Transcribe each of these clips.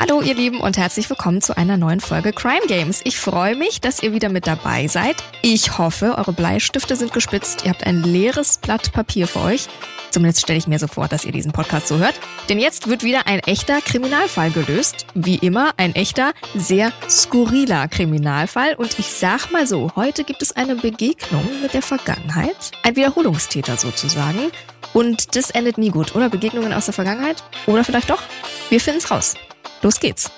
Hallo ihr Lieben und herzlich willkommen zu einer neuen Folge Crime Games. Ich freue mich, dass ihr wieder mit dabei seid. Ich hoffe, eure Bleistifte sind gespitzt, ihr habt ein leeres Blatt Papier für euch. Zumindest stelle ich mir so vor, dass ihr diesen Podcast so hört. Denn jetzt wird wieder ein echter Kriminalfall gelöst. Wie immer ein echter, sehr skurriler Kriminalfall. Und ich sag mal so, heute gibt es eine Begegnung mit der Vergangenheit. Ein Wiederholungstäter sozusagen. Und das endet nie gut, oder? Begegnungen aus der Vergangenheit? Oder vielleicht doch? Wir finden es raus. Los geht's.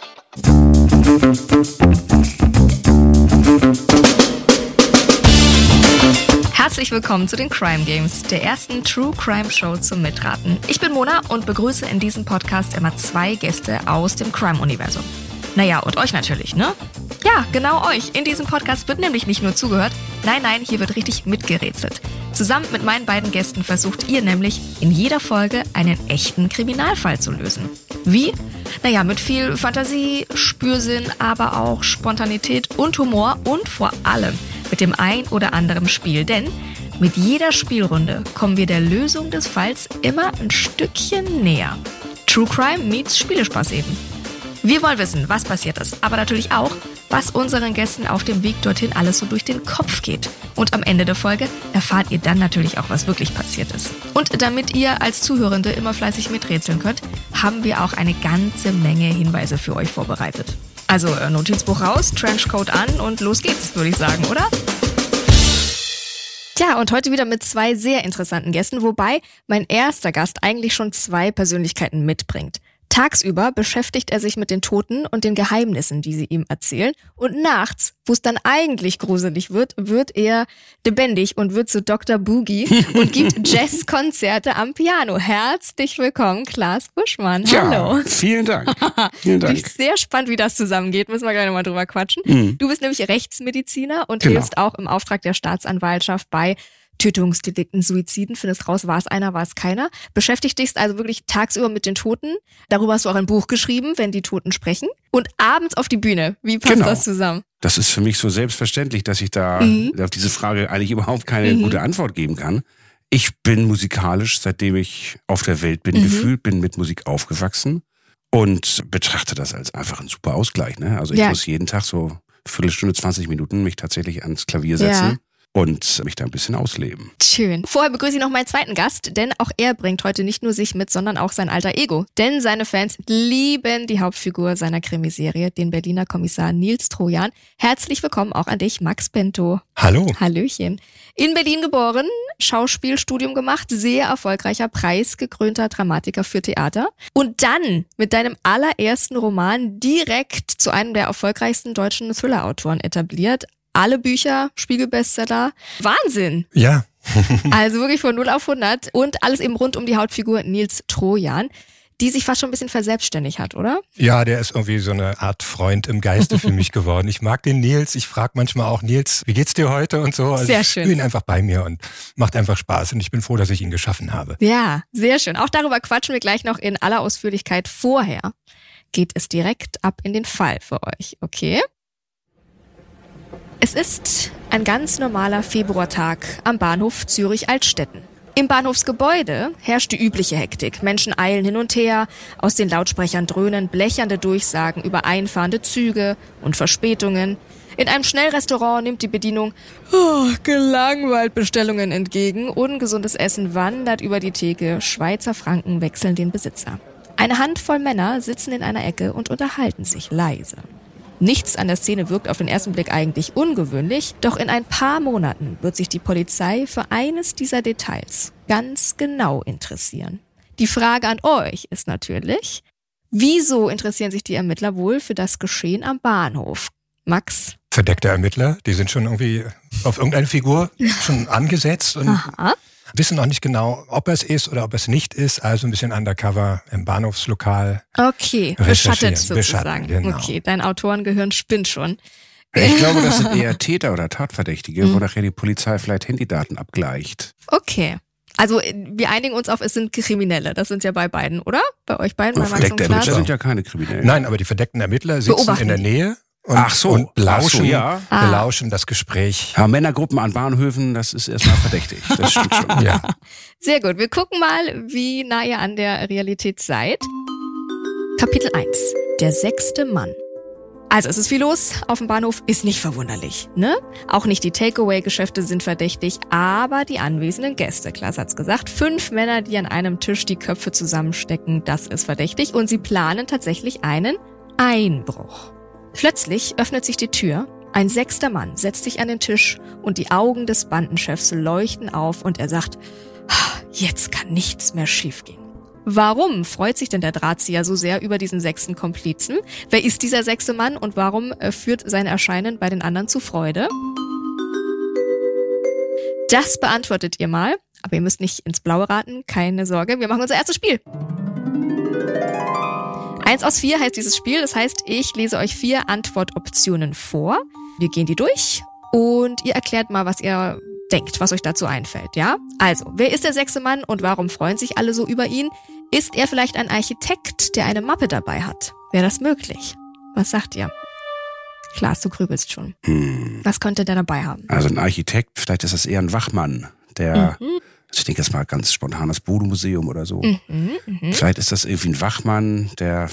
Herzlich willkommen zu den Crime Games, der ersten True Crime Show zum Mitraten. Ich bin Mona und begrüße in diesem Podcast immer zwei Gäste aus dem Crime-Universum. Naja, und euch natürlich, ne? Ja, genau euch. In diesem Podcast wird nämlich nicht nur zugehört, nein, nein, hier wird richtig mitgerätselt. Zusammen mit meinen beiden Gästen versucht ihr nämlich in jeder Folge einen echten Kriminalfall zu lösen. Wie? Naja, mit viel Fantasie, Spürsinn, aber auch Spontanität und Humor und vor allem mit dem ein oder anderen Spiel. Denn mit jeder Spielrunde kommen wir der Lösung des Falls immer ein Stückchen näher. True Crime meets Spielespaß eben. Wir wollen wissen, was passiert ist, aber natürlich auch, was unseren Gästen auf dem Weg dorthin alles so durch den Kopf geht. Und am Ende der Folge erfahrt ihr dann natürlich auch, was wirklich passiert ist. Und damit ihr als Zuhörende immer fleißig miträtseln könnt, haben wir auch eine ganze Menge Hinweise für euch vorbereitet. Also äh, Notizbuch raus, Trenchcoat an und los geht's, würde ich sagen, oder? Tja, und heute wieder mit zwei sehr interessanten Gästen, wobei mein erster Gast eigentlich schon zwei Persönlichkeiten mitbringt. Tagsüber beschäftigt er sich mit den Toten und den Geheimnissen, die sie ihm erzählen. Und nachts, wo es dann eigentlich gruselig wird, wird er lebendig und wird zu Dr. Boogie und gibt Jazzkonzerte am Piano. Herzlich willkommen, Klaas Buschmann. Hallo. Ja, vielen Dank. vielen Dank. Ich bin sehr spannend, wie das zusammengeht. Müssen wir gleich nochmal drüber quatschen. Mhm. Du bist nämlich Rechtsmediziner und genau. hilfst auch im Auftrag der Staatsanwaltschaft bei Tötungsdelikten, Suiziden, findest raus, war es einer, war es keiner. Beschäftigt dich also wirklich tagsüber mit den Toten. Darüber hast du auch ein Buch geschrieben, wenn die Toten sprechen. Und abends auf die Bühne. Wie passt genau. das zusammen? Das ist für mich so selbstverständlich, dass ich da mhm. auf diese Frage eigentlich überhaupt keine mhm. gute Antwort geben kann. Ich bin musikalisch, seitdem ich auf der Welt bin, mhm. gefühlt, bin mit Musik aufgewachsen und betrachte das als einfach ein super Ausgleich. Ne? Also ich ja. muss jeden Tag so Viertelstunde, 20 Minuten mich tatsächlich ans Klavier setzen. Ja und mich da ein bisschen ausleben. Schön. Vorher begrüße ich noch meinen zweiten Gast, denn auch er bringt heute nicht nur sich mit, sondern auch sein alter Ego. Denn seine Fans lieben die Hauptfigur seiner Krimiserie, den Berliner Kommissar Nils Trojan. Herzlich willkommen auch an dich, Max Bento. Hallo. Hallöchen. In Berlin geboren, Schauspielstudium gemacht, sehr erfolgreicher, preisgekrönter Dramatiker für Theater. Und dann mit deinem allerersten Roman direkt zu einem der erfolgreichsten deutschen Thriller-Autoren etabliert alle Bücher, Spiegelbestseller. Wahnsinn! Ja. also wirklich von 0 auf 100 und alles eben rund um die Hautfigur Nils Trojan die sich fast schon ein bisschen verselbstständigt hat, oder? Ja, der ist irgendwie so eine Art Freund im Geiste für mich geworden. Ich mag den Nils. Ich frage manchmal auch Nils, wie geht's dir heute und so. Also sehr schön. Ich ihn einfach bei mir und macht einfach Spaß. Und ich bin froh, dass ich ihn geschaffen habe. Ja, sehr schön. Auch darüber quatschen wir gleich noch in aller Ausführlichkeit. Vorher geht es direkt ab in den Fall für euch, okay? Es ist ein ganz normaler Februartag am Bahnhof Zürich-Altstetten. Im Bahnhofsgebäude herrscht die übliche Hektik. Menschen eilen hin und her, aus den Lautsprechern dröhnen blechernde Durchsagen über einfahrende Züge und Verspätungen. In einem Schnellrestaurant nimmt die Bedienung oh, gelangweilt Bestellungen entgegen. Ungesundes Essen wandert über die Theke. Schweizer Franken wechseln den Besitzer. Eine Handvoll Männer sitzen in einer Ecke und unterhalten sich leise. Nichts an der Szene wirkt auf den ersten Blick eigentlich ungewöhnlich, doch in ein paar Monaten wird sich die Polizei für eines dieser Details ganz genau interessieren. Die Frage an euch ist natürlich, wieso interessieren sich die Ermittler wohl für das Geschehen am Bahnhof? Max? Verdeckte Ermittler, die sind schon irgendwie auf irgendeine Figur schon angesetzt und Aha wissen noch nicht genau, ob es ist oder ob es nicht ist. Also ein bisschen undercover im Bahnhofslokal. Okay, beschattet sozusagen. Genau. Okay, dein Autorengehirn spinnt schon. Ich glaube, das sind eher Täter oder Tatverdächtige, mhm. wo nachher die Polizei vielleicht Handydaten abgleicht. Okay. Also wir einigen uns auf, es sind Kriminelle. Das sind ja bei beiden, oder? Bei euch beiden? Oh, verdeckte Ermittler sind ja keine Kriminellen. Nein, aber die verdeckten Ermittler sitzen Beobachten in der Nähe und, Ach so. und lauschen, so, ja. ah. belauschen das Gespräch. Ja, Männergruppen an Bahnhöfen, das ist erstmal verdächtig. Das stimmt schon. ja. Sehr gut. Wir gucken mal, wie nah ihr an der Realität seid. Kapitel 1. Der sechste Mann. Also es ist viel los auf dem Bahnhof, ist nicht verwunderlich, ne? Auch nicht die Takeaway-Geschäfte sind verdächtig, aber die anwesenden Gäste, Klaas hat's gesagt, fünf Männer, die an einem Tisch die Köpfe zusammenstecken, das ist verdächtig und sie planen tatsächlich einen Einbruch. Plötzlich öffnet sich die Tür, ein sechster Mann setzt sich an den Tisch und die Augen des Bandenchefs leuchten auf und er sagt, jetzt kann nichts mehr schiefgehen. Warum freut sich denn der Drahtzieher so sehr über diesen sechsten Komplizen? Wer ist dieser sechste Mann und warum äh, führt sein Erscheinen bei den anderen zu Freude? Das beantwortet ihr mal, aber ihr müsst nicht ins Blaue raten, keine Sorge, wir machen unser erstes Spiel. Eins aus vier heißt dieses Spiel, das heißt, ich lese euch vier Antwortoptionen vor. Wir gehen die durch und ihr erklärt mal, was ihr denkt, was euch dazu einfällt, ja? Also, wer ist der sechste Mann und warum freuen sich alle so über ihn? Ist er vielleicht ein Architekt, der eine Mappe dabei hat? Wäre das möglich? Was sagt ihr? Klaas, du grübelst schon. Hm. Was könnte der dabei haben? Also ein Architekt, vielleicht ist das eher ein Wachmann, der, mhm. Also ich denke jetzt mal ganz spontan das Bodo-Museum oder so. Mhm, mh. Vielleicht ist das irgendwie ein Wachmann, der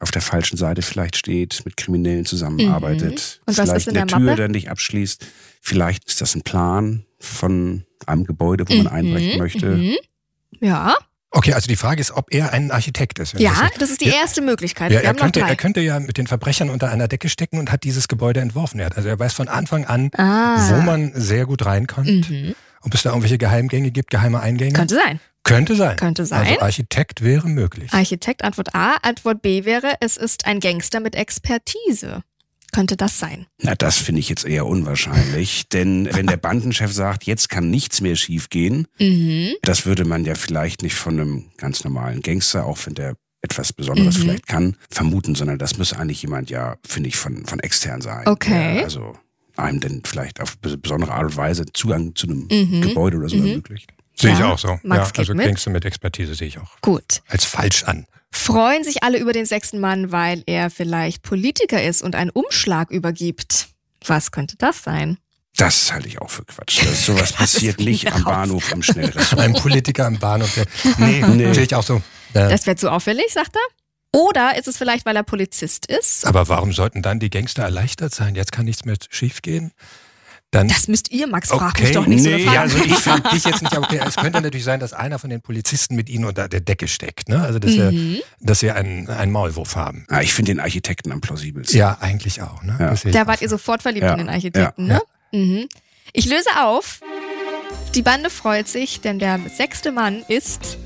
auf der falschen Seite vielleicht steht, mit Kriminellen zusammenarbeitet, mhm. Und vielleicht was ist in der, der Tür dann nicht abschließt. Vielleicht ist das ein Plan von einem Gebäude, wo man mhm. einbrechen möchte. Mhm. Ja. Okay, also die Frage ist, ob er ein Architekt ist. Ja, das, das, ist die erste Möglichkeit. Ja, er, könnte, er könnte ja mit den Verbrechern unter einer Decke stecken und hat dieses Gebäude entworfen. Er also er weiß von Anfang an, ah. wo man sehr gut reinkommt. Mhm. Ob es da irgendwelche Geheimgänge gibt, geheime Eingänge. Könnte sein. Könnte sein. Könnte sein. Also Architekt wäre möglich. Architekt, Antwort A. Antwort B wäre, es ist ein Gangster mit Expertise. Könnte das sein? Na, das finde ich jetzt eher unwahrscheinlich. Denn wenn der Bandenchef sagt, jetzt kann nichts mehr schiefgehen, mhm. das würde man ja vielleicht nicht von einem ganz normalen Gangster, auch wenn der etwas Besonderes mhm. vielleicht kann, vermuten, sondern das muss eigentlich jemand ja, finde ich, von, von extern sein. Okay. Ja, also einem denn vielleicht auf besondere Art und Weise Zugang zu einem mhm. Gebäude oder so mhm. ermöglicht. Sehe ja, ich auch so. Max ja, also Gangster mit Expertise sehe ich auch. Gut. Als falsch an. Freuen sich alle über den sechsten Mann, weil er vielleicht Politiker ist und einen Umschlag übergibt. Was könnte das sein? Das halte ich auch für Quatsch. Das, sowas passiert nicht am Bahnhof im Schnellrestaurant. Ein Politiker am Bahnhof. Der, nee, nee. sehe ich auch so. Ja. Das wäre zu auffällig, sagt er. Oder ist es vielleicht, weil er Polizist ist? Aber warum sollten dann die Gangster erleichtert sein? Jetzt kann nichts mehr schiefgehen. Dann, das müsst ihr, Max, okay, mich doch nicht nee, so. Ja, also ich frage dich jetzt nicht, okay, es könnte natürlich sein, dass einer von den Polizisten mit ihnen unter der Decke steckt, ne? Also dass, mhm. wir, dass wir einen, einen Maulwurf haben. Ja, ich finde den Architekten am plausibelsten. Ja, eigentlich auch. Ne? Ja. Da wart ihr sofort verliebt ja. in den Architekten, ne? Mhm. Ich löse auf. Die Bande freut sich, denn der sechste Mann ist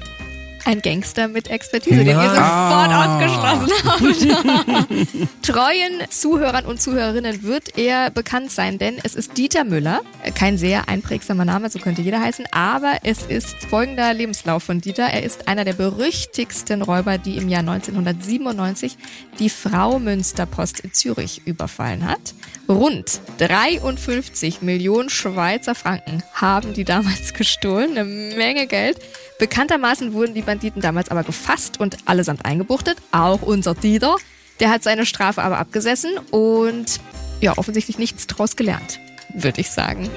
ein Gangster mit Expertise, den ihr sofort ah. ausgeschlossen habt. Treuen Zuhörern und Zuhörerinnen wird er bekannt sein, denn es ist Dieter Müller. Kein sehr einprägsamer Name, so könnte jeder heißen, aber es ist folgender Lebenslauf von Dieter. Er ist einer der berüchtigsten Räuber, die im Jahr 1997 die Frau Münsterpost in Zürich überfallen hat. Rund 53 Millionen Schweizer Franken haben die damals gestohlen, eine Menge Geld. Bekanntermaßen wurden die Banditen damals aber gefasst und allesamt eingebuchtet. Auch unser Dieter. Der hat seine Strafe aber abgesessen und ja, offensichtlich nichts draus gelernt, würde ich sagen.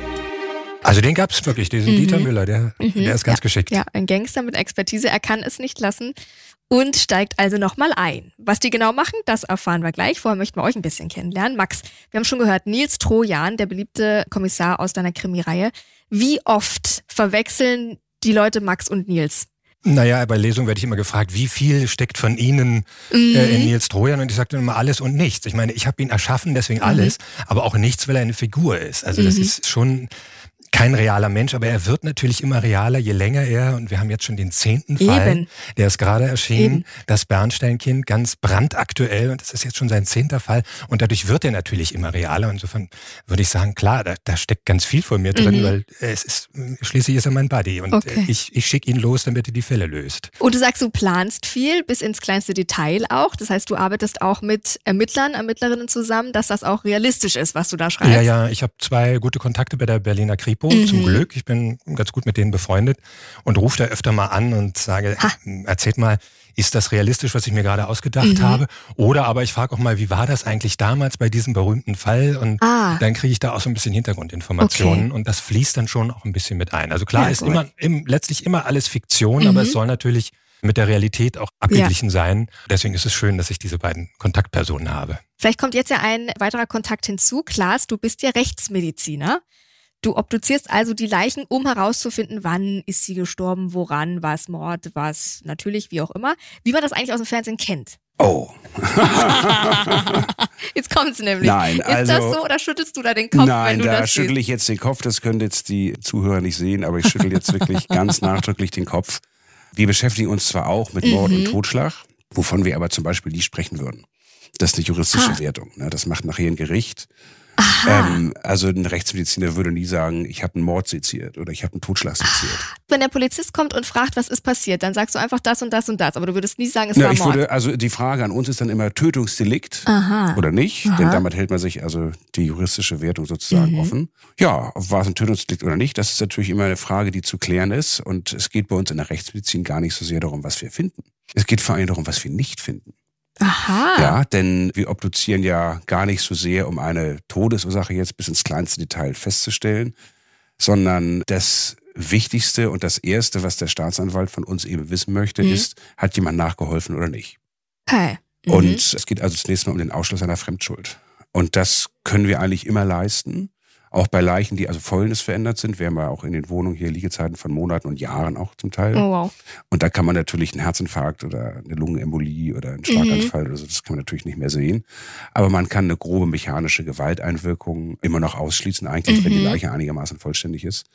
Also den gab es wirklich, diesen mhm. Dieter Müller, der, mhm. der ist ganz ja, geschickt. Ja, ein Gangster mit Expertise, er kann es nicht lassen und steigt also nochmal ein. Was die genau machen, das erfahren wir gleich. Vorher möchten wir euch ein bisschen kennenlernen. Max, wir haben schon gehört, Nils Trojan, der beliebte Kommissar aus deiner Krimireihe. Wie oft verwechseln die Leute Max und Nils? Naja, bei Lesungen werde ich immer gefragt, wie viel steckt von Ihnen mhm. äh, in Nils Trojan? Und ich sagte immer alles und nichts. Ich meine, ich habe ihn erschaffen, deswegen mhm. alles, aber auch nichts, weil er eine Figur ist. Also mhm. das ist schon kein realer Mensch, aber er wird natürlich immer realer, je länger er, und wir haben jetzt schon den zehnten Fall, Eben. der ist gerade erschienen, Eben. das Bernsteinkind, ganz brandaktuell, und das ist jetzt schon sein zehnter Fall, und dadurch wird er natürlich immer realer. Insofern würde ich sagen, klar, da, da steckt ganz viel von mir drin, mhm. weil es ist, schließlich ist er mein Buddy, und okay. ich, ich schicke ihn los, damit er die Fälle löst. Und du sagst, du planst viel, bis ins kleinste Detail auch, das heißt, du arbeitest auch mit Ermittlern, Ermittlerinnen zusammen, dass das auch realistisch ist, was du da schreibst. Ja, ja, ich habe zwei gute Kontakte bei der Berliner Kripo Kripo, mhm. zum Glück. Ich bin ganz gut mit denen befreundet und rufe da öfter mal an und sage, ha. erzählt mal, ist das realistisch, was ich mir gerade ausgedacht mhm. habe? Oder aber ich frage auch mal, wie war das eigentlich damals bei diesem berühmten Fall? Und ah. dann kriege ich da auch so ein bisschen Hintergrundinformationen okay. und das fließt dann schon auch ein bisschen mit ein. Also klar ja, ist immer im, letztlich immer alles Fiktion, mhm. aber es soll natürlich mit der Realität auch abgeglichen ja. sein. Deswegen ist es schön, dass ich diese beiden Kontaktpersonen habe. Vielleicht kommt jetzt ja ein weiterer Kontakt hinzu. Klaas, du bist ja Rechtsmediziner. Du obduzierst also die Leichen, um herauszufinden, wann ist sie gestorben, woran, was Mord, was natürlich, wie auch immer. Wie man das eigentlich aus dem Fernsehen kennt. Oh. jetzt kommt es nämlich. Nein, also, ist das so oder schüttelst du da den Kopf? Nein, da schüttel ich jetzt den Kopf. Das können jetzt die Zuhörer nicht sehen, aber ich schüttel jetzt wirklich ganz nachdrücklich den Kopf. Wir beschäftigen uns zwar auch mit Mord mhm. und Totschlag, wovon wir aber zum Beispiel nie sprechen würden. Das ist eine juristische ah. Wertung. Ne? Das macht nachher ein Gericht. Ähm, also ein Rechtsmediziner würde nie sagen, ich habe einen Mord seziert oder ich habe einen Totschlag seziert. Wenn der Polizist kommt und fragt, was ist passiert, dann sagst du einfach das und das und das, aber du würdest nie sagen, es Na, war ich Mord. Würde, also die Frage an uns ist dann immer Tötungsdelikt Aha. oder nicht, Aha. denn damit hält man sich also die juristische Wertung sozusagen mhm. offen. Ja, war es ein Tötungsdelikt oder nicht, das ist natürlich immer eine Frage, die zu klären ist und es geht bei uns in der Rechtsmedizin gar nicht so sehr darum, was wir finden. Es geht vor allem darum, was wir nicht finden. Aha. Ja, denn wir obduzieren ja gar nicht so sehr, um eine Todesursache jetzt bis ins kleinste Detail festzustellen, sondern das Wichtigste und das Erste, was der Staatsanwalt von uns eben wissen möchte, mhm. ist, hat jemand nachgeholfen oder nicht? Okay. Mhm. Und es geht also zunächst mal um den Ausschluss einer Fremdschuld. Und das können wir eigentlich immer leisten. Auch bei Leichen, die also Fäulnis verändert sind. Wir haben ja auch in den Wohnungen hier Liegezeiten von Monaten und Jahren auch zum Teil. Oh, wow. Und da kann man natürlich einen Herzinfarkt oder eine Lungenembolie oder einen Schlaganfall mhm. oder so, das kann man natürlich nicht mehr sehen. Aber man kann eine grobe mechanische Gewalteinwirkung immer noch ausschließen, eigentlich, mhm. wenn die mhm. Leiche einigermaßen vollständig ist.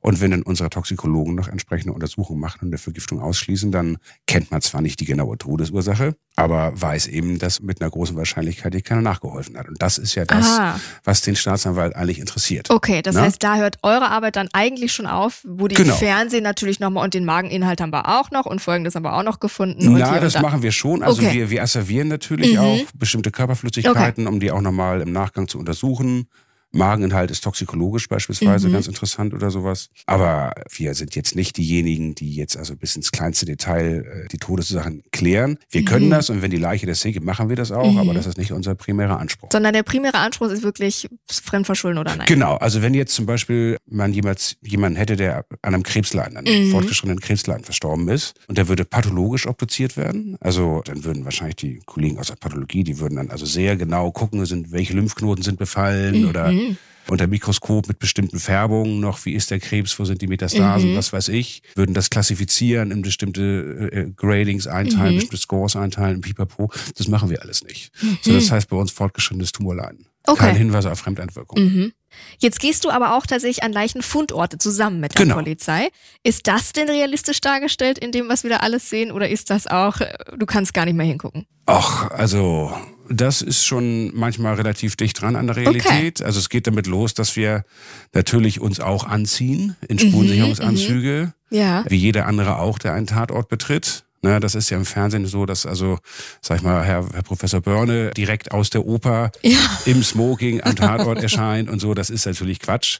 Und wenn dann unsere Toxikologen noch entsprechende Untersuchungen machen und eine Vergiftung ausschließen, dann kennt man zwar nicht die genaue Todesursache, aber weiß eben, dass mit einer großen Wahrscheinlichkeit hier keiner nachgeholfen hat. Und das ist ja das, Aha. was den Staatsanwalt eigentlich interessiert. Okay, das Na? heißt, da hört eure Arbeit dann eigentlich schon auf, wo die genau. Fernsehen natürlich nochmal und den Mageninhalt haben wir auch noch und folgendes haben wir auch noch gefunden. Na, das machen wir schon. Also okay. wir, wir asservieren natürlich mhm. auch bestimmte Körperflüssigkeiten, okay. um die auch nochmal im Nachgang zu untersuchen. Mageninhalt ist toxikologisch beispielsweise mhm. ganz interessant oder sowas. Aber wir sind jetzt nicht diejenigen, die jetzt also bis ins kleinste Detail äh, die Todesursachen klären. Wir mhm. können das und wenn die Leiche das gibt, machen wir das auch, mhm. aber das ist nicht unser primärer Anspruch. Sondern der primäre Anspruch ist wirklich Fremdverschulden oder nein? Genau, also wenn jetzt zum Beispiel man jemals jemanden hätte, der an einem Krebsleiden, an einem mhm. fortgeschrittenen Krebsleiden verstorben ist und der würde pathologisch obduziert werden, also dann würden wahrscheinlich die Kollegen aus der Pathologie, die würden dann also sehr genau gucken, sind, welche Lymphknoten sind befallen mhm. oder mhm. unter Mikroskop mit bestimmten Färbungen noch, wie ist der Krebs, wo sind die Metastasen, mhm. was weiß ich, würden das klassifizieren, in bestimmte äh, Gradings einteilen, mhm. bestimmte Scores einteilen, pipapo. Das machen wir alles nicht. Mhm. So, das heißt bei uns fortgeschrittenes Tumorleiden. Okay. Kein Hinweis auf Fremdeinwirkung. Mhm. Jetzt gehst du aber auch tatsächlich an Leichenfundorte zusammen mit der genau. Polizei. Ist das denn realistisch dargestellt in dem, was wir da alles sehen, oder ist das auch, äh, du kannst gar nicht mehr hingucken? Ach, also das ist schon manchmal relativ dicht dran an der Realität. Okay. Also es geht damit los, dass wir natürlich uns auch anziehen in mhm, Spurensicherungsanzüge, mhm, ja. wie jeder andere auch, der einen Tatort betritt. Ne, das ist ja im Fernsehen so, dass also, sag ich mal, Herr, Herr Professor Börne direkt aus der Oper ja. im Smoking am Tatort erscheint und so. Das ist natürlich Quatsch.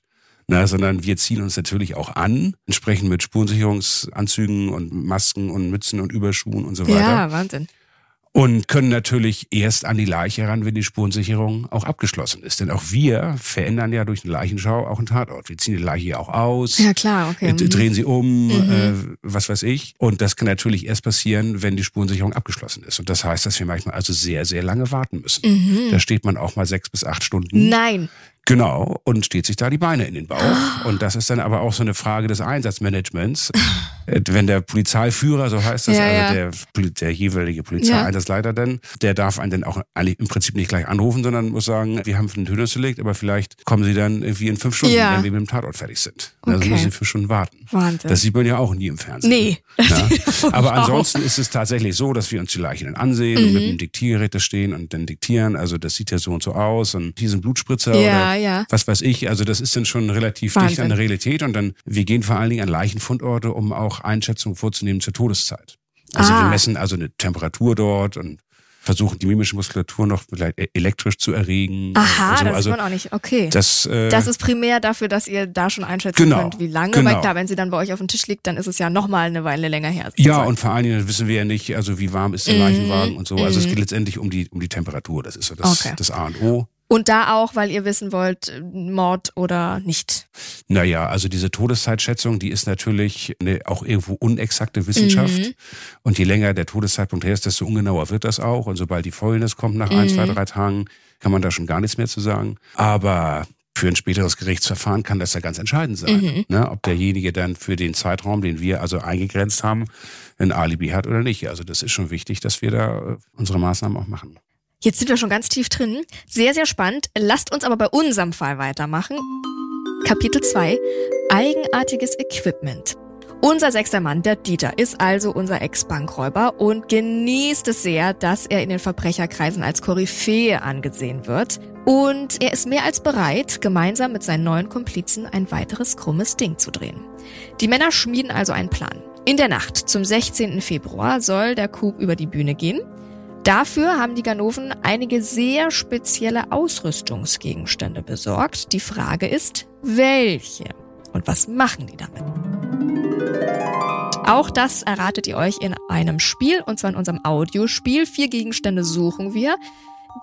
Ne, sondern wir ziehen uns natürlich auch an, entsprechend mit Spurensicherungsanzügen und Masken und Mützen und Überschuhen und so weiter. Ja, Wahnsinn und können natürlich erst an die Leiche ran, wenn die Spurensicherung auch abgeschlossen ist. Denn auch wir verändern ja durch eine Leichenschau auch einen Tatort. Wir ziehen die Leiche ja auch aus, ja, klar, okay. Mhm. drehen sie um, mhm. äh, was weiß ich. Und das kann natürlich erst passieren, wenn die Spurensicherung abgeschlossen ist. Und das heißt, dass wir manchmal also sehr, sehr lange warten müssen. Mhm. Da steht man auch mal sechs bis acht Stunden. Nein. Genau, und steht sich da die Beine in den Bauch. Und das ist dann aber auch so eine Frage des Einsatzmanagements. Äh, wenn der Polizeiführer, so heißt das, ja, also ja. Der, der jeweilige Polizeieinsatzleiter dann, der darf einen dann auch eigentlich im Prinzip nicht gleich anrufen, sondern muss sagen, wir haben einen Tötungsdelikt, aber vielleicht kommen sie dann irgendwie in fünf Stunden, wenn wir mit dem Tatort fertig sind. Also okay. Also müssen sie fünf Stunden warten. Wahnsinn. Das sieht man ja auch nie im Fernsehen. Nee. Ja? aber ansonsten ist es tatsächlich so, dass wir uns die Leiche dann ansehen mhm. und mit dem Diktiergerät da stehen und dann diktieren. Also das sieht ja so und so aus und hier sind Blutspritzer oder ja. was weiß ich. Also das ist dann schon relativ Wahnsinn. dicht an der Realität und dann, wir gehen vor allen Dingen an Leichenfundorte, um auch Einschätzungen vorzunehmen zur Todeszeit. Also ah. wir messen also eine Temperatur dort und versuchen, die mimische Muskulatur noch vielleicht e-, elektrisch zu erregen. Aha, so. das also, ist man auch nicht. Okay. Das, äh, das ist primär dafür, dass ihr da schon einschätzen genau, könnt, wie lange. Genau. Weil klar, wenn sie dann bei euch auf dem Tisch liegt, dann ist es ja nochmal eine Weile länger her. Ja, und vor allen Dingen wissen wir ja nicht, also wie warm ist der mhm. Leichenwagen und so. Also es mhm. geht letztendlich um die, um die Temperatur. Das ist so das, okay. das A und O. Und da auch, weil ihr wissen wollt, Mord oder nicht. Naja, also diese Todeszeitschätzung, die ist natürlich eine auch irgendwo unexakte Wissenschaft. Mhm. Und je länger der Todeszeitpunkt her ist, desto ungenauer wird das auch. Und sobald die Fäulnis kommt nach mhm. ein, zwei, drei Tagen, kann man da schon gar nichts mehr zu sagen. Aber für ein späteres Gerichtsverfahren kann das ja ganz entscheidend sein. Mhm. Ne, ob derjenige dann für den Zeitraum, den wir also eingegrenzt haben, ein Alibi hat oder nicht. Also das ist schon wichtig, dass wir da äh, unsere Maßnahmen auch machen. Jetzt sind wir schon ganz tief drin. Sehr, sehr spannend. Lasst uns aber bei unserem Fall weitermachen. Kapitel 2. Eigenartiges Equipment. Unser sechster Mann, der Dieter, ist also unser Ex-Bankräuber und genießt es sehr, dass er in den Verbrecherkreisen als Koryphäe angesehen wird. Und er ist mehr als bereit, gemeinsam mit seinen neuen Komplizen ein weiteres krummes Ding zu drehen. Die Männer schmieden also einen Plan. In der Nacht zum 16. Februar soll der Coup über die Bühne gehen. Dafür haben die Ganoven einige sehr spezielle Ausrüstungsgegenstände besorgt. Die Frage ist, welche? Und was machen die damit? Auch das erratet ihr euch in einem Spiel, und zwar in unserem Audiospiel. Vier Gegenstände suchen wir,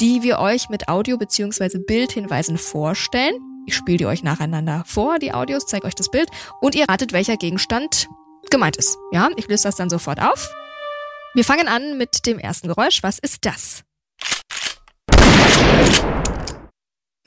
die wir euch mit Audio- bzw. Bildhinweisen vorstellen. Ich spiele die euch nacheinander vor, die Audios, zeige euch das Bild und ihr ratet, welcher Gegenstand gemeint ist. Ja, ich löse das dann sofort auf. Wir fangen an mit dem ersten Geräusch. Was ist das?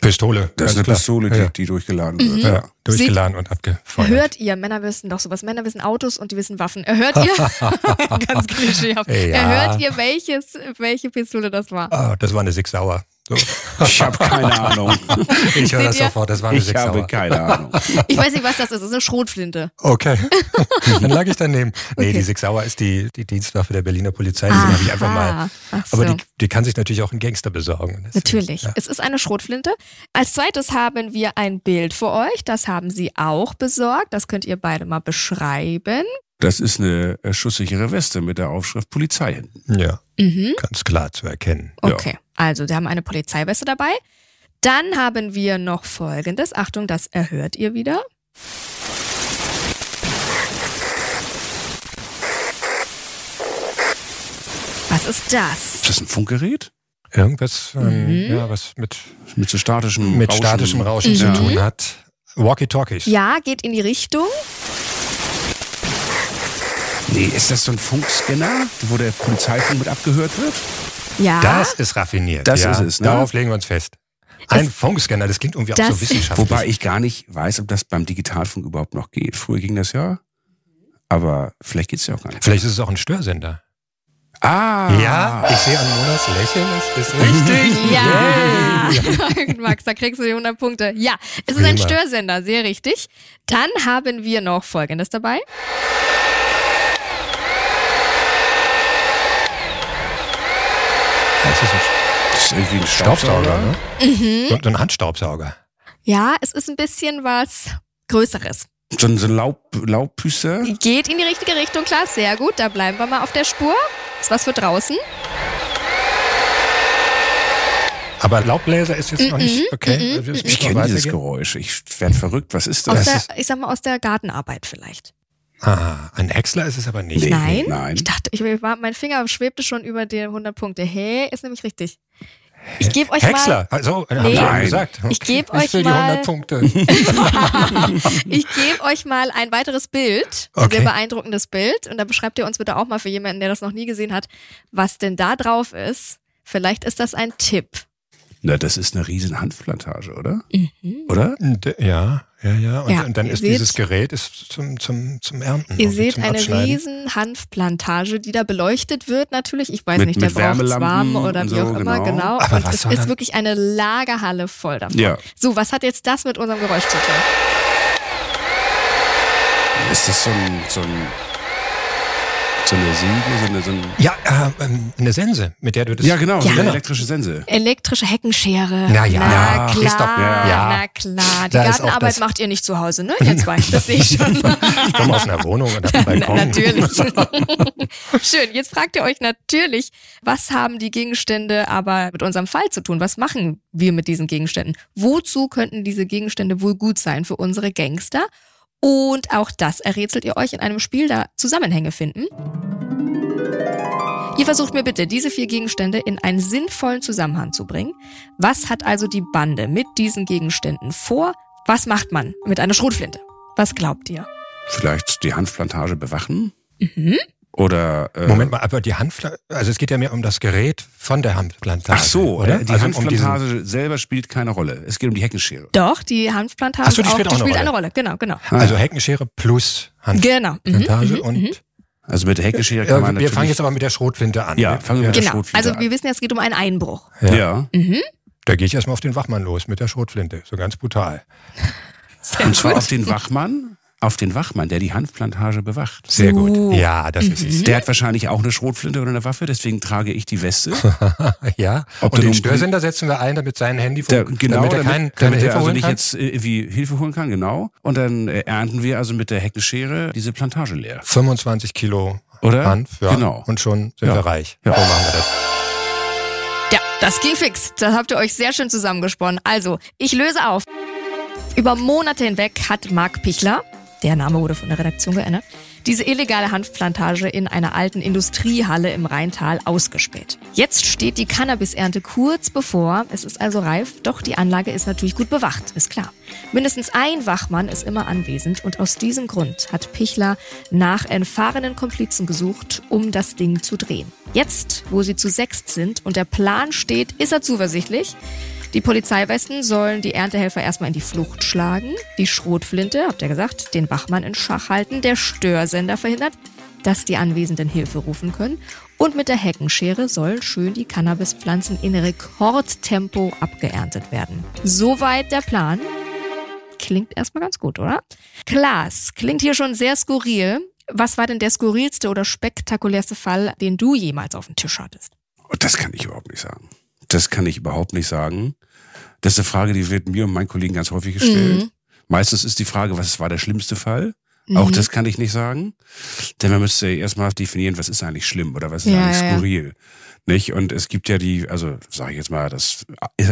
Pistole. Das ist eine klar. Pistole, die, ja. die durchgeladen wird. Mhm. Ja, durchgeladen Sie und abgefeuert. Hört ihr, Männer wissen doch sowas. Männer wissen Autos und die wissen Waffen. Hört ihr? Ganz klischeehaft. Ja. Hört ihr, welches, welche Pistole das war? Oh, das war eine Six Sauer. So. Ich habe keine Ahnung. Ich höre das sofort, das war eine Ich habe keine Ahnung. Ich weiß nicht, was das ist. Das ist eine Schrotflinte. Okay. Dann lag ich daneben. Nee, okay. die Six Sauer ist die, die Dienstwaffe der Berliner Polizei. Die habe ich einfach mal. So. Aber die, die kann sich natürlich auch ein Gangster besorgen. Deswegen, natürlich. Ja. Es ist eine Schrotflinte. Als zweites haben wir ein Bild für euch. Das haben sie auch besorgt. Das könnt ihr beide mal beschreiben. Das ist eine schusssichere Weste mit der Aufschrift Polizei hinten. Ja. Mhm. Ganz klar zu erkennen. Okay. Ja. Also, wir haben eine Polizeiweste dabei. Dann haben wir noch folgendes. Achtung, das erhört ihr wieder. Was ist das? Ist das ein Funkgerät? Irgendwas, ähm, mhm. ja, was mit, mit so statischem mit Rauschen, statischem Rauschen mhm. zu tun hat. Walkie-Talkies. Ja, geht in die Richtung. Nee, ist das so ein Funkscanner, wo der Polizeifunk mit abgehört wird? Ja. Das ist raffiniert. Das ja. ist es. Ne? Darauf legen wir uns fest. Ein Funkscanner, das klingt irgendwie auch so wissenschaftlich. Wobei ich gar nicht weiß, ob das beim Digitalfunk überhaupt noch geht. Früher ging das ja, aber vielleicht geht es ja auch gar nicht. Vielleicht ist es auch ein Störsender. Ah. Ja, ich sehe an Monas Lächeln, es ist richtig. ja. ja. Max, da kriegst du die 100 Punkte. Ja, es Prima. ist ein Störsender, sehr richtig. Dann haben wir noch Folgendes dabei. Das ist, ein, das ist irgendwie ein Staubsauger, ne? Mhm. Und ein Handstaubsauger. Ja, es ist ein bisschen was Größeres. So ein, so ein Laub, Laubpüster? Geht in die richtige Richtung, klar, sehr gut. Da bleiben wir mal auf der Spur. Ist was für draußen. Aber Laubbläser ist jetzt mm -mm, noch nicht okay. Mm ich kenne dieses Geräusch. Ich werde verrückt. Was ist das? Aus der, ich sag mal aus der Gartenarbeit vielleicht. Ah, ein Häcksler ist es aber nicht. Nee, nein, nein. Ich dachte, ich war, mein Finger schwebte schon über die 100 Punkte. Hey, ist nämlich richtig. Ich gebe euch Häcksler. mal. Also, nee, ich ja gesagt. Okay. Ich gebe euch mal. Die 100 Punkte. ich gebe euch mal ein weiteres Bild, ein okay. sehr beeindruckendes Bild. Und da beschreibt ihr uns bitte auch mal für jemanden, der das noch nie gesehen hat, was denn da drauf ist. Vielleicht ist das ein Tipp. Na, das ist eine riesen Hanfplantage, oder? Mhm. Oder? Ja, ja, ja. Und, ja, und dann ist seht, dieses Gerät ist zum, zum, zum Ernten. Ihr seht eine riesen Hanfplantage, die da beleuchtet wird natürlich. Ich weiß mit, nicht, der braucht es warm oder wie so, auch immer, genau. genau. Aber und es ist dann? wirklich eine Lagerhalle voll davon. Ja. So, was hat jetzt das mit unserem Geräusch zu tun? Ist das so ein, so ein so eine Säge, so eine, so ein Ja, äh, ähm, eine Sense, mit der du das. Ja, genau, so eine elektrische Sense. Elektrische Heckenschere. Na ja, na ja, klar, ist doch, ja. na klar. Die da Gartenarbeit macht ihr nicht zu Hause, ne? Ihr zwei, das sehe ich schon. ich komme aus einer Wohnung und habe einen Balkon. natürlich. Schön, jetzt fragt ihr euch natürlich, was haben die Gegenstände aber mit unserem Fall zu tun? Was machen wir mit diesen Gegenständen? Wozu könnten diese Gegenstände wohl gut sein für unsere Gangster? Und auch das errätselt ihr euch in einem Spiel, da Zusammenhänge finden. Ihr versucht mir bitte, diese vier Gegenstände in einen sinnvollen Zusammenhang zu bringen. Was hat also die Bande mit diesen Gegenständen vor? Was macht man mit einer Schrotflinte? Was glaubt ihr? Vielleicht die Hanfplantage bewachen? Mhm. Oder äh, Moment mal, aber die Hanfplantage, also es geht ja mehr um das Gerät von der Hanfplantage. Ach so, oder? Die also Hanfplantage um selber spielt keine Rolle. Es geht um die Heckenschere. Doch, die Hanfplantage so, die spielt, auch, die spielt eine, Rolle. eine Rolle. Genau, genau. Also Heckenschere plus Hanfplantage genau. mhm, mhm und mhm. also mit der Heckenschere kann man Wir fangen jetzt aber mit der Schrotflinte an. Ja, fangen wir mit genau. der Schrotflinte also an. Also wir wissen, es geht um einen Einbruch. Ja. ja. Mhm. Da gehe ich erstmal auf den Wachmann los mit der Schrotflinte. So ganz brutal. Sehr und zwar gut. auf den Wachmann auf den Wachmann, der die Hanfplantage bewacht. Sehr gut. Ja, das ist es. Der hat wahrscheinlich auch eine Schrotflinte oder eine Waffe, deswegen trage ich die Weste. ja. Ob und den Störsender setzen wir ein, damit sein Handy der, genau, damit er kein, keine damit Hilfe er also nicht kann? jetzt äh, irgendwie Hilfe holen kann, genau. Und dann äh, ernten wir also mit der Heckenschere diese Plantage leer. 25 Kilo oder? Hanf, ja. Genau. Und schon sind ja. wir reich. Ja. So machen wir das. Ja, das ging fix. Das habt ihr euch sehr schön zusammengesponnen. Also, ich löse auf. Über Monate hinweg hat Marc Pichler, der Name wurde von der Redaktion geändert, diese illegale Hanfplantage in einer alten Industriehalle im Rheintal ausgespäht. Jetzt steht die Cannabisernte kurz bevor, es ist also reif, doch die Anlage ist natürlich gut bewacht, ist klar. Mindestens ein Wachmann ist immer anwesend und aus diesem Grund hat Pichler nach erfahrenen Komplizen gesucht, um das Ding zu drehen. Jetzt, wo sie zu sechst sind und der Plan steht, ist er zuversichtlich. Die Polizeiwesten sollen die Erntehelfer erstmal in die Flucht schlagen, die Schrotflinte, habt ihr gesagt, den Wachmann in Schach halten, der Störsender verhindert, dass die Anwesenden Hilfe rufen können und mit der Heckenschere sollen schön die Cannabispflanzen in Rekordtempo abgeerntet werden. Soweit der Plan. Klingt erstmal ganz gut, oder? Klaas, klingt hier schon sehr skurril. Was war denn der skurrilste oder spektakulärste Fall, den du jemals auf dem Tisch hattest? Das kann ich überhaupt nicht sagen. Das kann ich überhaupt nicht sagen. Das ist eine Frage, die wird mir und meinen Kollegen ganz häufig gestellt. Mhm. Meistens ist die Frage, was war der schlimmste Fall? Mhm. Auch das kann ich nicht sagen. Denn man müsste erstmal definieren, was ist eigentlich schlimm oder was ist ja, eigentlich skurril. Ja. Nicht? Und es gibt ja die, also sage ich jetzt mal, das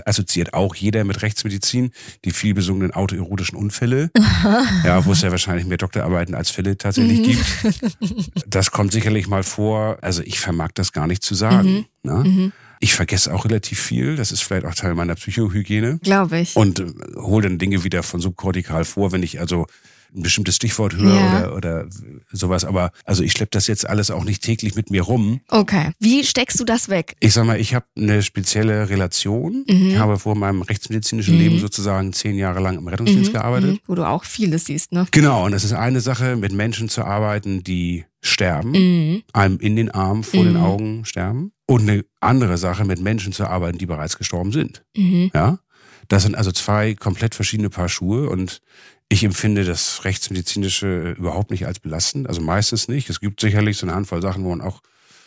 assoziiert auch jeder mit Rechtsmedizin, die viel besungenen autoerotischen Unfälle, ja, wo es ja wahrscheinlich mehr Doktorarbeiten als Fälle tatsächlich mhm. gibt. Das kommt sicherlich mal vor. Also ich vermag das gar nicht zu sagen. Mhm. Ne? Ich vergesse auch relativ viel. Das ist vielleicht auch Teil meiner Psychohygiene. Glaube ich. Und äh, hole dann Dinge wieder von subkortikal vor, wenn ich also ein bestimmtes Stichwort höre ja. oder, oder sowas. Aber also ich schleppe das jetzt alles auch nicht täglich mit mir rum. Okay. Wie steckst du das weg? Ich sag mal, ich habe eine spezielle Relation. Mhm. Ich habe vor meinem rechtsmedizinischen mhm. Leben sozusagen zehn Jahre lang im Rettungsdienst mhm. gearbeitet. Mhm. Wo du auch vieles siehst, ne? Genau. Und es ist eine Sache, mit Menschen zu arbeiten, die sterben, mhm. einem in den Arm, vor den mhm. Augen sterben. Und eine andere Sache, mit Menschen zu arbeiten, die bereits gestorben sind. Ja. Das sind also zwei komplett verschiedene Paar Schuhe und ich empfinde das Rechtsmedizinische überhaupt nicht als belastend, also meistens nicht. Es gibt sicherlich so eine Handvoll Sachen, wo man auch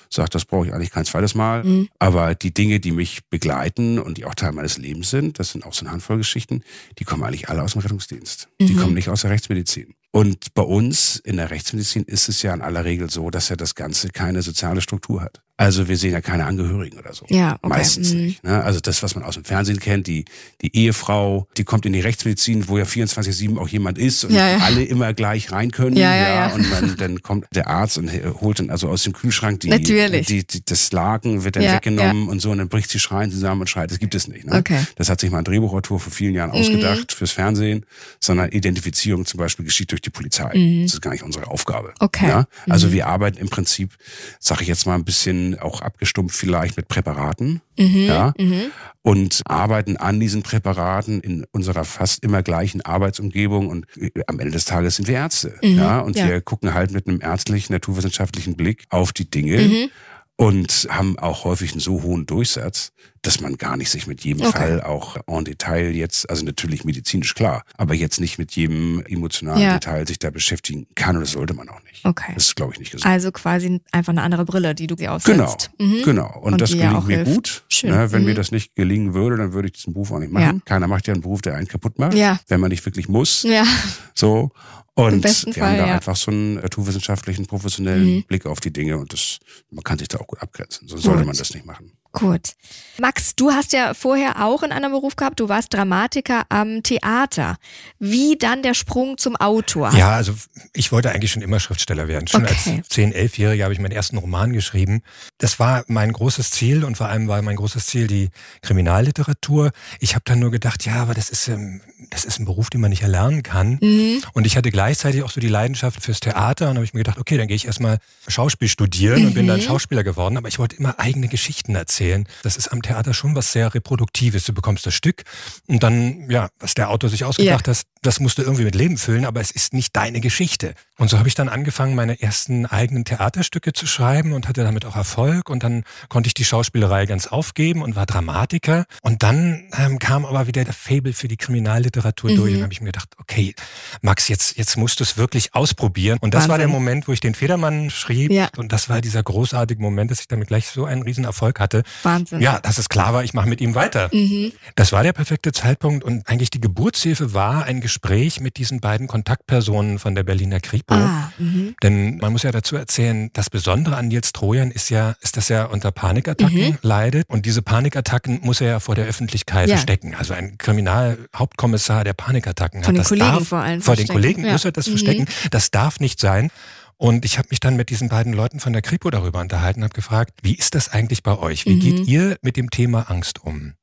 sagt, das brauche ich eigentlich kein zweites Mal. Mhm. Aber die Dinge, die mich begleiten und die auch Teil meines Lebens sind, das sind auch so eine Handvoll Geschichten, die kommen eigentlich alle aus dem Rettungsdienst. Mhm. Die kommen nicht aus der Rechtsmedizin. Und bei uns in der Rechtsmedizin ist es ja in aller Regel so, dass ja das Ganze keine soziale Struktur hat. Also wir sehen ja keine Angehörigen oder so. Ja, okay. Meistens mhm. nicht. Ne? Also das, was man aus dem Fernsehen kennt, die, die Ehefrau, die kommt in die Rechtsmedizin, wo ja 24-7 auch jemand ist und ja, ja. alle immer gleich rein können. Ja, ja, ja. Und man, dann kommt der Arzt und holt dann also aus dem Kühlschrank die, Natürlich. die, die das Laken wird dann weggenommen und so und dann bricht sie schreien zusammen und schreit. Das gibt es nicht. Ne? Okay. Das hat sich mal ein Drehbuchautor vor vielen Jahren mhm. ausgedacht fürs Fernsehen, sondern Identifizierung zum Beispiel geschieht durch die Polizei. Mhm. Das ist gar nicht unsere Aufgabe. Okay. Ja? Also mhm. wir arbeiten im Prinzip, sage ich jetzt mal ein bisschen auch abgestumpft vielleicht mit Präparaten. Mhm, ja, mhm. und arbeiten an diesen Präparaten in unserer fast immer gleichen Arbeitsumgebung und äh, am Ende des Tages sind wir Ärzte. Mhm, ja, und ja. wir gucken halt mit einem ärztlichen, naturwissenschaftlichen Blick auf die Dinge mhm. und haben auch häufig einen so hohen Durchsatz, dass man gar nicht sich mit jedem okay. Fall auch en Detail jetzt, also natürlich medizinisch klar, aber jetzt nicht mit jedem emotionalen ja. Detail sich da beschäftigen kann und das sollte man auch nicht. Okay. Das ist, glaube ich, nicht gesund. Also quasi einfach eine andere Brille, die du dir aufsetzt. Genau, mhm. genau. Und, und das gelingt mir hilft. gut. Schön. Ne, wenn mhm. mir das nicht gelingen würde, dann würde ich diesen Beruf auch nicht machen. Ja. Keiner macht ja einen Beruf, der einen kaputt macht, ja. wenn man nicht wirklich muss. Ja. So. Und wir Fall, haben da ja. einfach so einen naturwissenschaftlichen, professionellen mhm. Blick auf die Dinge und das, man kann sich da auch gut abgrenzen. Sonst sollte man das nicht machen. Gut. Max, du hast ja vorher auch in einem Beruf gehabt, du warst Dramatiker am Theater. Wie dann der Sprung zum Autor? Ja, also ich wollte eigentlich schon immer Schriftsteller werden. Schon okay. als 10-, 11-Jähriger habe ich meinen ersten Roman geschrieben. Das war mein großes Ziel und vor allem war mein großes Ziel die Kriminalliteratur. Ich habe dann nur gedacht, ja, aber das ist, ähm, das ist ein Beruf, den man nicht erlernen kann. Mhm. Und ich hatte gleichzeitig auch so die Leidenschaft fürs Theater und habe ich mir gedacht, okay, dann gehe ich erstmal Schauspiel studieren mhm. und bin dann mhm. Schauspieler geworden. Aber ich wollte immer eigene Geschichten erzählen erzählen. Das ist am Theater schon was sehr Reproduktives. Du bekommst das Stück und dann, ja, was der Autor sich ausgedacht ja. hat, das musst du irgendwie mit Leben füllen, aber es ist nicht deine Geschichte. Und so habe ich dann angefangen, meine ersten eigenen Theaterstücke zu schreiben und hatte damit auch Erfolg. Und dann konnte ich die Schauspielerei ganz aufgeben und war Dramatiker. Und dann ähm, kam aber wieder der Fable für die Kriminalliteratur mhm. durch und habe ich mir gedacht, okay, Max, jetzt, jetzt musst du es wirklich ausprobieren. Und das Wahnsinn. war der Moment, wo ich den Federmann schrieb. Ja. Und das war dieser großartige Moment, dass ich damit gleich so einen riesen Erfolg hatte. Wahnsinn. Ja, dass es klar war, ich mache mit ihm weiter. Mhm. Das war der perfekte Zeitpunkt und eigentlich die Geburtshilfe war ein Gespräch mit diesen beiden Kontaktpersonen von der Berliner Kripo. Ah, mhm. Denn man muss ja dazu erzählen, das Besondere an Nils Trojan ist ja, ist, dass er unter Panikattacken mhm. leidet und diese Panikattacken muss er ja vor der Öffentlichkeit ja. verstecken. Also ein Kriminalhauptkommissar, der Panikattacken von hat, das Kollegen darf, vor allem vor den Kollegen ja. muss er das mhm. verstecken. Das darf nicht sein. Und ich habe mich dann mit diesen beiden Leuten von der Kripo darüber unterhalten und habe gefragt, wie ist das eigentlich bei euch? Wie mhm. geht ihr mit dem Thema Angst um?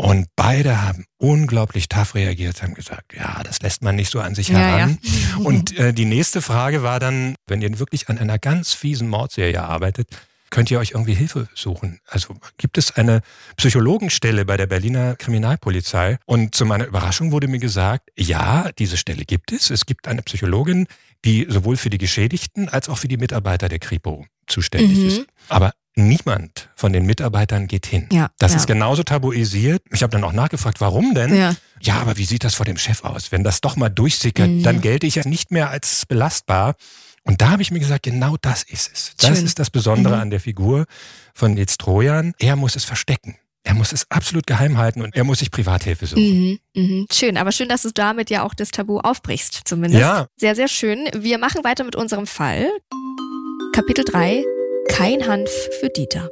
Und beide haben unglaublich tough reagiert, haben gesagt, ja, das lässt man nicht so an sich heran. Ja, ja. Und äh, die nächste Frage war dann, wenn ihr wirklich an einer ganz fiesen Mordserie arbeitet, könnt ihr euch irgendwie Hilfe suchen? Also gibt es eine Psychologenstelle bei der Berliner Kriminalpolizei? Und zu meiner Überraschung wurde mir gesagt, ja, diese Stelle gibt es. Es gibt eine Psychologin, die sowohl für die Geschädigten als auch für die Mitarbeiter der Kripo zuständig mhm. ist. Aber niemand von den Mitarbeitern geht hin. Ja, das ja. ist genauso tabuisiert. Ich habe dann auch nachgefragt, warum denn? Ja. ja, aber wie sieht das vor dem Chef aus? Wenn das doch mal durchsickert, mhm. dann gelte ich ja nicht mehr als belastbar. Und da habe ich mir gesagt, genau das ist es. Das Schön. ist das Besondere mhm. an der Figur von Nils Trojan. Er muss es verstecken. Er muss es absolut geheim halten und er muss sich Privathilfe suchen. Mhm, mh. Schön, aber schön, dass du damit ja auch das Tabu aufbrichst, zumindest. Ja. Sehr, sehr schön. Wir machen weiter mit unserem Fall. Kapitel 3. Kein Hanf für Dieter.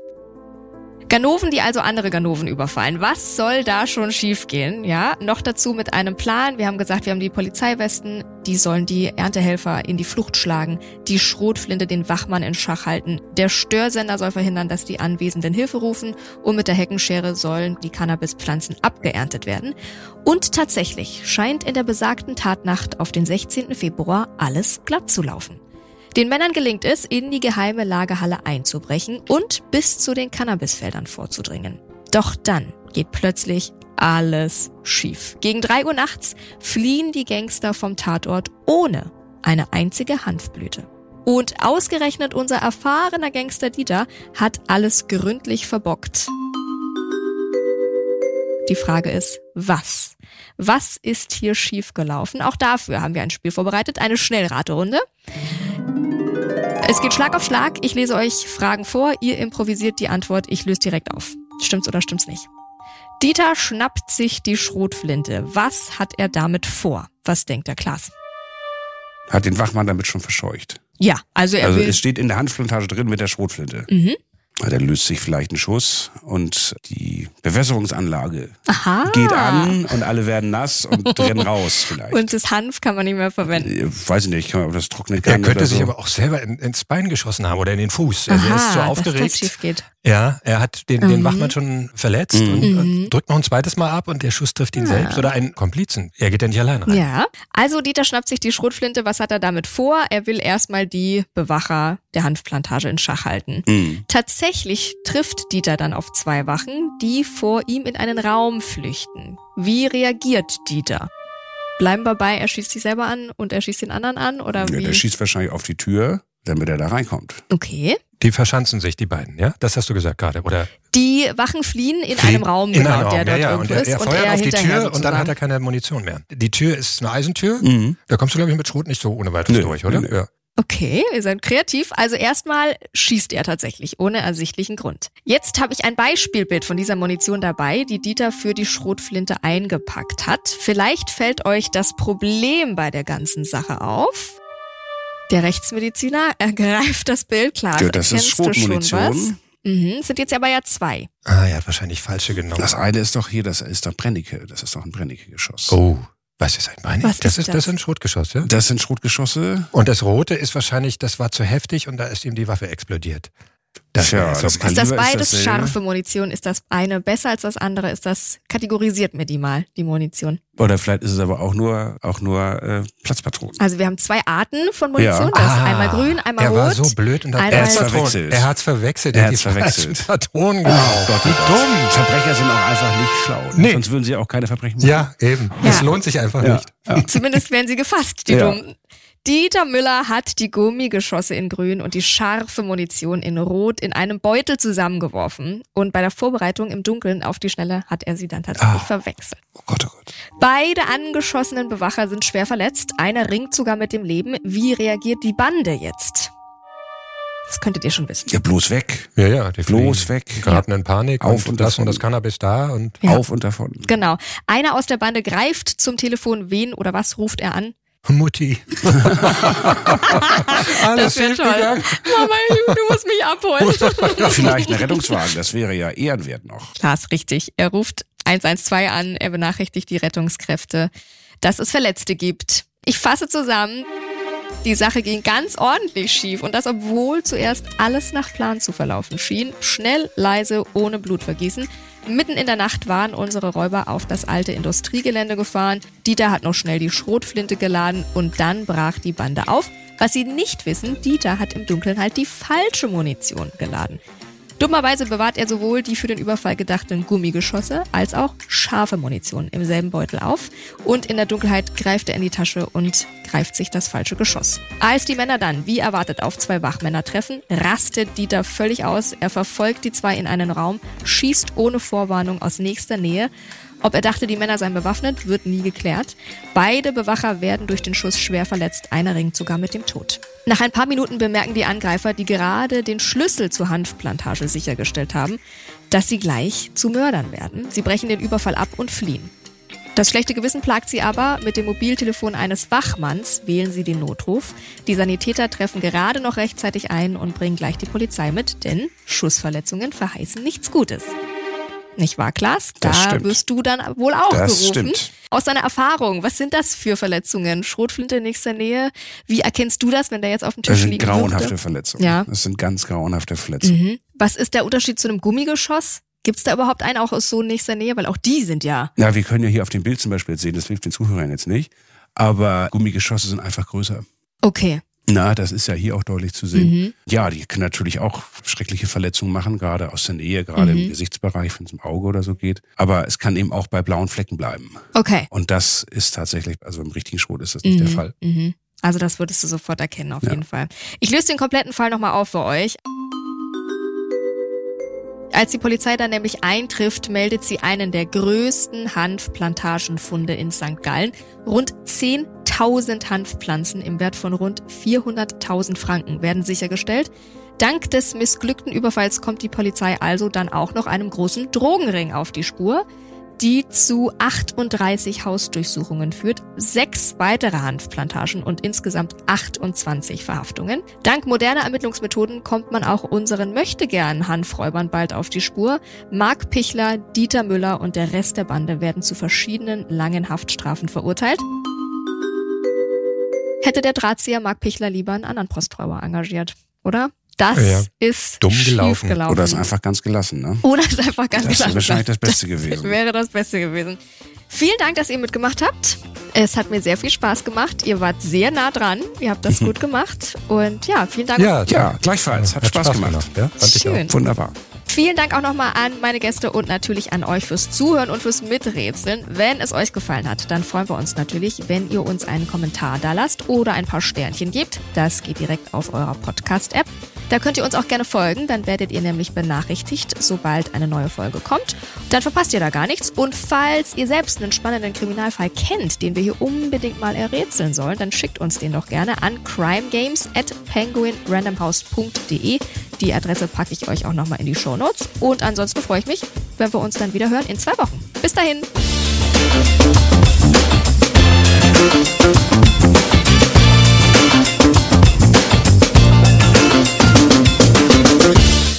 Ganoven, die also andere Ganoven überfallen. Was soll da schon schiefgehen? Ja, noch dazu mit einem Plan. Wir haben gesagt, wir haben die Polizeiwesten, die sollen die Erntehelfer in die Flucht schlagen, die Schrotflinte den Wachmann in Schach halten. Der Störsender soll verhindern, dass die Anwesenden Hilfe rufen und mit der Heckenschere sollen die Cannabispflanzen abgeerntet werden. Und tatsächlich scheint in der besagten Tatnacht auf den 16. Februar alles glatt zu laufen. Den Männern gelingt es, in die geheime Lagerhalle einzubrechen und bis zu den Cannabisfeldern vorzudringen. Doch dann geht plötzlich alles schief. Gegen drei Uhr nachts fliehen die Gangster vom Tatort ohne eine einzige Hanfblüte. Und ausgerechnet unser erfahrener Gangster Dieter hat alles gründlich verbockt. Die Frage ist, was? Was ist hier schiefgelaufen? Auch dafür haben wir ein Spiel vorbereitet, eine Schnellraterunde. Es geht Schlag auf Schlag. Ich lese euch Fragen vor. Ihr improvisiert die Antwort. Ich löse direkt auf. Stimmt's oder stimmt's nicht? Dieter schnappt sich die Schrotflinte. Was hat er damit vor? Was denkt der Klaas? Hat den Wachmann damit schon verscheucht. Ja, also er Also will es steht in der Hanfplantage drin mit der Schrotflinte. Mhm. Da löst sich vielleicht ein Schuss und die Bewässerungsanlage Aha. geht an und alle werden nass und rennen raus vielleicht. Und das Hanf kann man nicht mehr verwenden. Ich äh, weiß ich nicht, kann man das trocknen kann. Er könnte sich so. aber auch selber ins Bein geschossen haben oder in den Fuß. Also Aha, er ist so aufgeregt. Dass das schief geht. Ja, er hat den, mhm. den Wachmann schon verletzt mhm. und mhm. drückt noch ein zweites Mal ab und der Schuss trifft ihn ja. selbst oder einen Komplizen. Er geht ja nicht allein rein. Ja, also Dieter schnappt sich die Schrotflinte. Was hat er damit vor? Er will erstmal die Bewacher der Hanfplantage in Schach halten. Mhm. Tatsächlich trifft Dieter dann auf zwei Wachen, die vor ihm in einen Raum flüchten. Wie reagiert Dieter? Bleiben wir bei, er schießt sich selber an und er schießt den anderen an? Oder ja, wie? Der schießt wahrscheinlich auf die Tür, damit er da reinkommt. Okay. Die verschanzen sich, die beiden, ja? Das hast du gesagt gerade, oder? Die Wachen fliehen in fliehen einem Raum, in genau, einem Raum. der dort ja, ja. Und er, er feuert auf die Tür und dann hat er keine Munition mehr. Die Tür ist eine Eisentür. Mhm. Da kommst du, glaube ich, mit Schrot nicht so ohne weiteres durch, oder? Nö. Ja. Okay, ihr seid kreativ. Also erstmal schießt er tatsächlich, ohne ersichtlichen Grund. Jetzt habe ich ein Beispielbild von dieser Munition dabei, die Dieter für die Schrotflinte eingepackt hat. Vielleicht fällt euch das Problem bei der ganzen Sache auf. Der Rechtsmediziner ergreift das Bild klar. Ja, das ist Schrotmunition. Mhm, sind jetzt aber ja zwei. Ah, er hat wahrscheinlich falsche genommen. Das eine ist doch hier, das ist doch Brennecke. Das ist doch ein Brennecke-Geschoss. Oh. Was ist ein Brennecke? Was das ist das ist ein Schrotgeschoss, ja? Das sind Schrotgeschosse. Und das rote ist wahrscheinlich, das war zu heftig und da ist ihm die Waffe explodiert. Das Tja, das Ist das ist beides dasselbe. scharfe Munition? Ist das eine besser als das andere? Ist das kategorisiert mir die mal, die Munition? Oder vielleicht ist es aber auch nur, auch nur äh, Platzpatronen. Also wir haben zwei Arten von Munition. Ja. Das ist Ah, einmal grün, einmal er rot. war so blöd und hat Er Platzpatronen- verwechselt. Er hat's verwechselt. Er hat hat's verwechselt. Patronen genommen. Gott, Wie oh Gott. dumm. Verbrecher sind auch einfach nicht schlau. ne? Nee. Sonst würden sie auch keine Verbrechen machen. Ja, eben. Ja. Es lohnt sich einfach Ja. nicht. Ja. Zumindest werden sie gefasst, die Ja. Dummen. Dieter Müller hat die Gummigeschosse in grün und die scharfe Munition in rot in einem Beutel zusammengeworfen. Und bei der Vorbereitung im Dunkeln auf die Schnelle hat er sie dann tatsächlich Ah. verwechselt. Oh Gott, oh Gott. Beide angeschossenen Bewacher sind schwer verletzt. Einer ringt sogar mit dem Leben. Wie reagiert die Bande jetzt? Das könntet ihr schon wissen. Ja, bloß weg. Ja, ja, die Bloß fliegen, weg. geraten in Panik Auf und, und lassen davon. das Cannabis da und Ja. Auf und davon. Genau. Einer aus der Bande greift zum Telefon. Wen oder was ruft er an? Mutti. Alles Das wär schief toll. gegangen. Mama, du musst mich abholen. Vielleicht ein Rettungswagen, das wäre ja ehrenwert noch. Klar, ist richtig. Er ruft 112 an, er benachrichtigt die Rettungskräfte, dass es Verletzte gibt. Ich fasse zusammen. Die Sache ging ganz ordentlich schief und das, obwohl zuerst alles nach Plan zu verlaufen schien. Schnell, leise, ohne Blutvergießen. Mitten in der Nacht waren unsere Räuber auf das alte Industriegelände gefahren. Dieter hat noch schnell die Schrotflinte geladen und dann brach die Bande auf. Was sie nicht wissen, Dieter hat im Dunkeln halt die falsche Munition geladen. Dummerweise bewahrt er sowohl die für den Überfall gedachten Gummigeschosse als auch scharfe Munition im selben Beutel auf und in der Dunkelheit greift er in die Tasche und greift sich das falsche Geschoss. Als die Männer dann, wie erwartet, auf zwei Wachmänner treffen, rastet Dieter völlig aus. Er verfolgt die zwei in einen Raum, schießt ohne Vorwarnung aus nächster Nähe. Ob er dachte, die Männer seien bewaffnet, wird nie geklärt. Beide Bewacher werden durch den Schuss schwer verletzt, einer ringt sogar mit dem Tod. Nach ein paar Minuten bemerken die Angreifer, die gerade den Schlüssel zur Hanfplantage sichergestellt haben, dass sie gleich zu Mördern werden. Sie brechen den Überfall ab und fliehen. Das schlechte Gewissen plagt sie aber. Mit dem Mobiltelefon eines Wachmanns wählen sie den Notruf. Die Sanitäter treffen gerade noch rechtzeitig ein und bringen gleich die Polizei mit, denn Schussverletzungen verheißen nichts Gutes. Nicht wahr, Klaas? Da stimmt. wirst du dann wohl auch Das gerufen. stimmt. Aus deiner Erfahrung, was sind das für Verletzungen? Schrotflinte in nächster Nähe? Wie erkennst du das, wenn der jetzt auf dem Tisch Das sind liegen grauenhafte würde? Verletzungen. Ja. Das sind ganz grauenhafte Verletzungen. Mhm. Was ist der Unterschied zu einem Gummigeschoss? Gibt es da überhaupt einen auch aus so nächster Nähe? Weil auch die sind ja. Ja, wir können ja hier auf dem Bild zum Beispiel jetzt sehen, das hilft den Zuhörern jetzt nicht, aber Gummigeschosse sind einfach größer. Okay. Na, das ist ja hier auch deutlich zu sehen. Mhm. Ja, die können natürlich auch schreckliche Verletzungen machen, gerade aus der Nähe, gerade Mhm. im Gesichtsbereich, wenn es im Auge oder so geht. Aber es kann eben auch bei blauen Flecken bleiben. Okay. Und das ist tatsächlich, also im richtigen Schrot ist das nicht der Mhm, Fall. Mhm. Also das würdest du sofort erkennen, auf Ja. jeden Fall. Ich löse den kompletten Fall nochmal auf für euch. Als die Polizei dann nämlich eintrifft, meldet sie einen der größten Hanfplantagenfunde in St. Gallen. Rund 10.000 Hanfpflanzen im Wert von rund 400.000 Franken werden sichergestellt. Dank des missglückten Überfalls kommt die Polizei also dann auch noch einem großen Drogenring auf die Spur die zu 38 Hausdurchsuchungen führt, sechs weitere Hanfplantagen und insgesamt 28 Verhaftungen. Dank moderner Ermittlungsmethoden kommt man auch unseren möchtegern Hanfräubern bald auf die Spur. Marc Pichler, Dieter Müller und der Rest der Bande werden zu verschiedenen langen Haftstrafen verurteilt. Hätte der Drahtzieher Marc Pichler lieber einen anderen Posträuber engagiert, oder? Das Ja. ist Dumm gelaufen. gelaufen. Oder ist einfach ganz gelassen, ne? Oder ist einfach ganz Das gelassen. wäre wahrscheinlich das Beste gewesen. Wäre das Beste gewesen. Vielen Dank, dass ihr mitgemacht habt. Es hat mir sehr viel Spaß gemacht. Ihr wart sehr nah dran. Ihr habt das gut gemacht. Und ja, vielen Dank. Ja, Ja, gleichfalls. Hat, Spaß, gemacht. Ja, fand ich Schön. auch. Wunderbar. Vielen Dank auch nochmal an meine Gäste und natürlich an euch fürs Zuhören und fürs Miträtseln. Wenn es euch gefallen hat, dann freuen wir uns natürlich, wenn ihr uns einen Kommentar da lasst oder ein paar Sternchen gebt. Das geht direkt auf eurer Podcast-App. Da könnt ihr uns auch gerne folgen, dann werdet ihr nämlich benachrichtigt, sobald eine neue Folge kommt. Dann verpasst ihr da gar nichts. Und falls ihr selbst einen spannenden Kriminalfall kennt, den wir hier unbedingt mal errätseln sollen, dann schickt uns den doch gerne an crimegames at penguinrandomhouse.de. Die Adresse packe ich euch auch nochmal in die Shownotes. Und ansonsten freue ich mich, wenn wir uns dann wieder hören in zwei Wochen. Bis dahin. fruit.